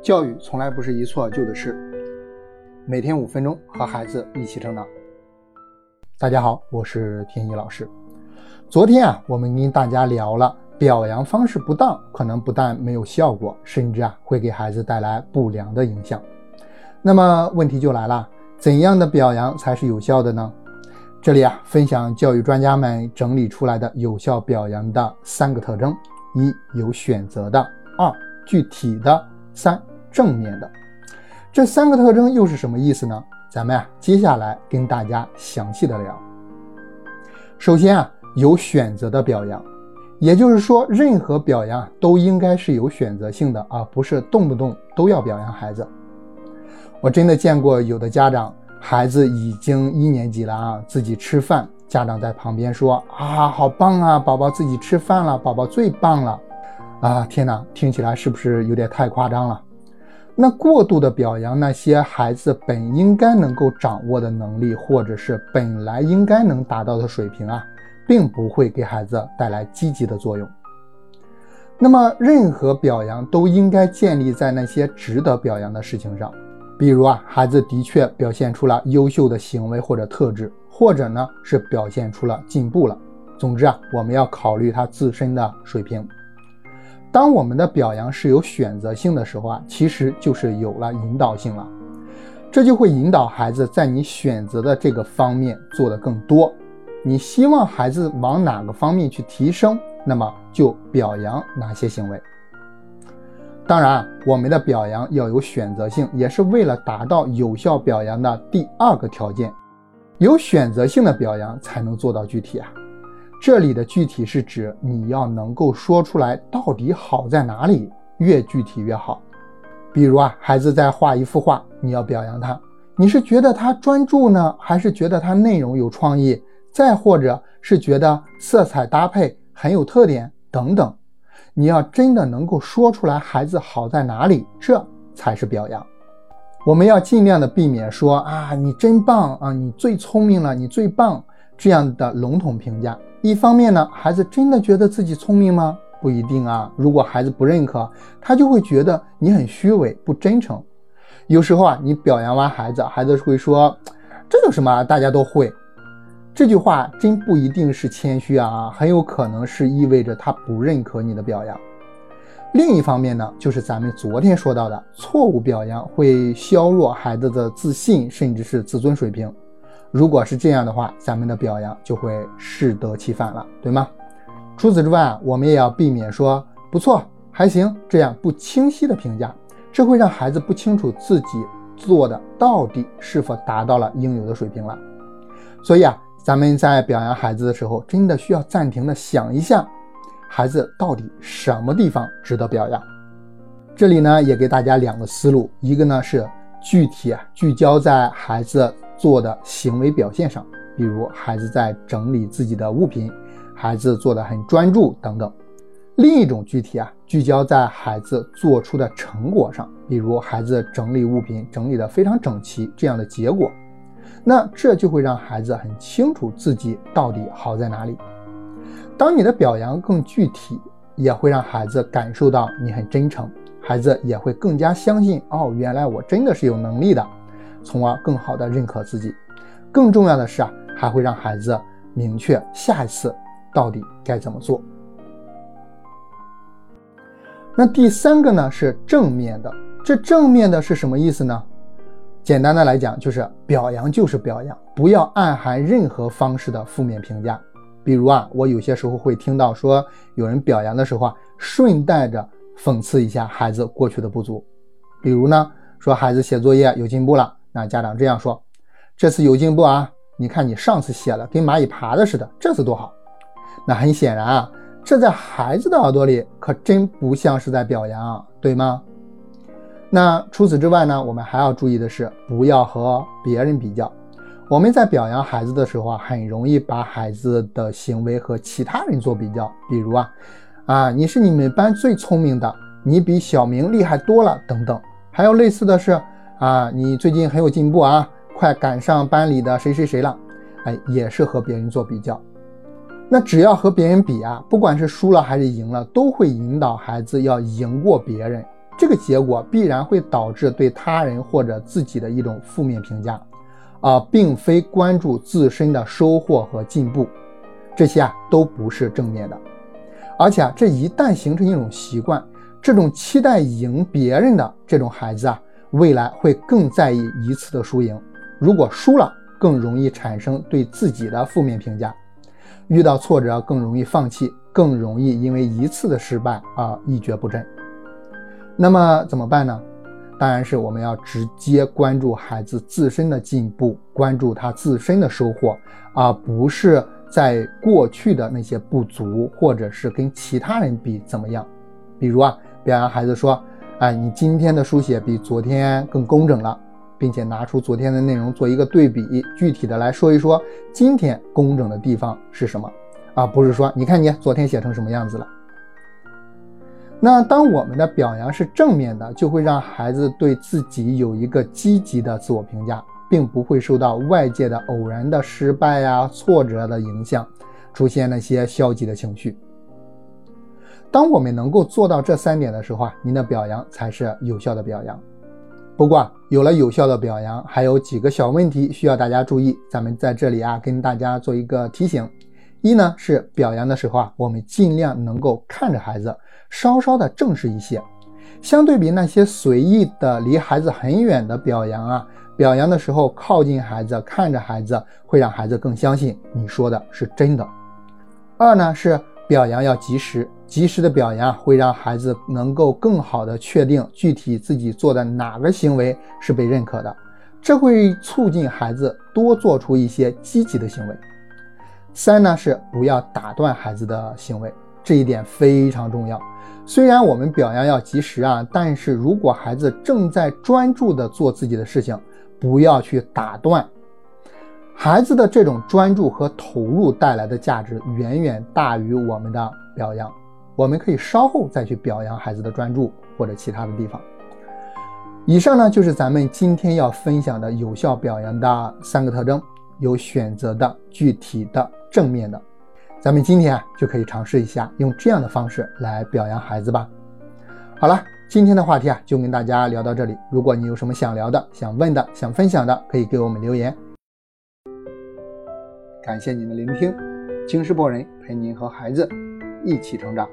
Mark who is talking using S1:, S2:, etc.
S1: 教育从来不是一蹴而就的事，每天五分钟和孩子一起成长。大家好，我是天一老师。昨天啊，我们跟大家聊了表扬方式不当，可能不但没有效果，甚至啊会给孩子带来不良的影响。那么问题就来了，怎样的表扬才是有效的呢？这里啊，分享教育专家们整理出来的有效表扬的三个特征：一、有选择的；二、具体的。三正面的这三个特征又是什么意思呢？咱们啊接下来跟大家详细的聊。首先啊有选择的表扬，也就是说任何表扬都应该是有选择性的，而不是动不动都要表扬孩子。我真的见过有的家长，孩子已经一年级了啊，自己吃饭，家长在旁边说啊好棒啊，宝宝自己吃饭了，宝宝最棒了。啊天哪，听起来是不是有点太夸张了？那过度的表扬那些孩子本应该能够掌握的能力，或者是本来应该能达到的水平啊，并不会给孩子带来积极的作用。那么，任何表扬都应该建立在那些值得表扬的事情上，比如啊，孩子的确表现出了优秀的行为或者特质，或者呢是表现出了进步了。总之啊，我们要考虑他自身的水平。当我们的表扬是有选择性的时候啊，其实就是有了引导性了，这就会引导孩子在你选择的这个方面做得更多。你希望孩子往哪个方面去提升，那么就表扬哪些行为。当然，我们的表扬要有选择性，也是为了达到有效表扬的第二个条件。有选择性的表扬才能做到具体啊。这里的具体是指你要能够说出来到底好在哪里，越具体越好。比如啊，孩子在画一幅画，你要表扬他，你是觉得他专注呢，还是觉得他内容有创意？再或者是觉得色彩搭配很有特点等等？你要真的能够说出来孩子好在哪里，这才是表扬。我们要尽量的避免说啊，你真棒啊，你最聪明了，你最棒这样的笼统评价。一方面呢，孩子真的觉得自己聪明吗？不一定啊。如果孩子不认可，他就会觉得你很虚伪、不真诚。有时候啊，你表扬完孩子，孩子会说：“这有什么？大家都会。”这句话真不一定是谦虚啊，很有可能是意味着他不认可你的表扬。另一方面呢，就是咱们昨天说到的，错误表扬会削弱孩子的自信，甚至是自尊水平。如果是这样的话，咱们的表扬就会适得其反了，对吗？除此之外啊，我们也要避免说不错、还行这样不清晰的评价，这会让孩子不清楚自己做的到底是否达到了应有的水平了。所以啊，咱们在表扬孩子的时候，真的需要暂停的想一下，孩子到底什么地方值得表扬。这里呢，也给大家两个思路，一个呢是具体啊聚焦在孩子。做的行为表现上，比如孩子在整理自己的物品，孩子做的很专注等等。另一种具体啊，聚焦在孩子做出的成果上，比如孩子整理物品整理的非常整齐这样的结果，那这就会让孩子很清楚自己到底好在哪里。当你的表扬更具体，也会让孩子感受到你很真诚，孩子也会更加相信哦，原来我真的是有能力的。从而更好的认可自己，更重要的是啊，还会让孩子明确下一次到底该怎么做。那第三个呢是正面的，这正面的是什么意思呢？简单的来讲，就是表扬就是表扬，不要暗含任何方式的负面评价。比如啊，我有些时候会听到说，有人表扬的时候啊，顺带着讽刺一下孩子过去的不足，比如呢，说孩子写作业有进步了。那家长这样说：“这次有进步啊！你看你上次写了跟蚂蚁爬的似的，这次多好。”那很显然啊，这在孩子的耳朵里可真不像是在表扬啊，对吗？那除此之外呢，我们还要注意的是，不要和别人比较。我们在表扬孩子的时候啊，很容易把孩子的行为和其他人做比较，比如啊，啊，你是你们班最聪明的，你比小明厉害多了等等。还有类似的是。啊，你最近很有进步啊，快赶上班里的谁谁谁了，哎，也是和别人做比较。那只要和别人比啊，不管是输了还是赢了，都会引导孩子要赢过别人，这个结果必然会导致对他人或者自己的一种负面评价，啊并非关注自身的收获和进步。这些啊都不是正面的。而且啊，这一旦形成一种习惯，这种期待赢别人的这种孩子啊，未来会更在意一次的输赢。如果输了，更容易产生对自己的负面评价，遇到挫折更容易放弃，更容易因为一次的失败而一蹶不振。那么怎么办呢？当然是我们要直接关注孩子自身的进步，关注他自身的收获，而不是。在过去的那些不足，或者是跟其他人比怎么样？比如啊，表扬孩子说：“哎，你今天的书写比昨天更工整了，并且拿出昨天的内容做一个对比，具体的来说一说今天工整的地方是什么，而不是说你看你昨天写成什么样子了。”那当我们的表扬是正面的，就会让孩子对自己有一个积极的自我评价。并不会受到外界的偶然的失败呀、挫折的影响，出现那些消极的情绪。当我们能够做到这三点的时候啊，您的表扬才是有效的表扬。不过，有了有效的表扬，还有几个小问题需要大家注意。咱们在这里啊，跟大家做一个提醒：一呢是表扬的时候啊，我们尽量能够看着孩子，稍稍的正式一些，相对比那些随意的、离孩子很远的表扬啊。表扬的时候，靠近孩子，看着孩子，会让孩子更相信你说的是真的。二呢是表扬要及时，及时的表扬会让孩子能够更好的确定具体自己做的哪个行为是被认可的，这会促进孩子多做出一些积极的行为。三呢是不要打断孩子的行为，这一点非常重要。虽然我们表扬要及时啊，但是如果孩子正在专注的做自己的事情，不要去打断孩子的这种专注和投入带来的价值，远远大于我们的表扬。我们可以稍后再去表扬孩子的专注或者其他的地方。以上呢就是咱们今天要分享的有效表扬的三个特征：有选择的、具体的、正面的。咱们今天啊就可以尝试一下用这样的方式来表扬孩子吧。好了。今天的话题啊，就跟大家聊到这里。如果你有什么想聊的、想问的、想分享的，可以给我们留言。感谢您的聆听，京师博人陪您和孩子一起成长。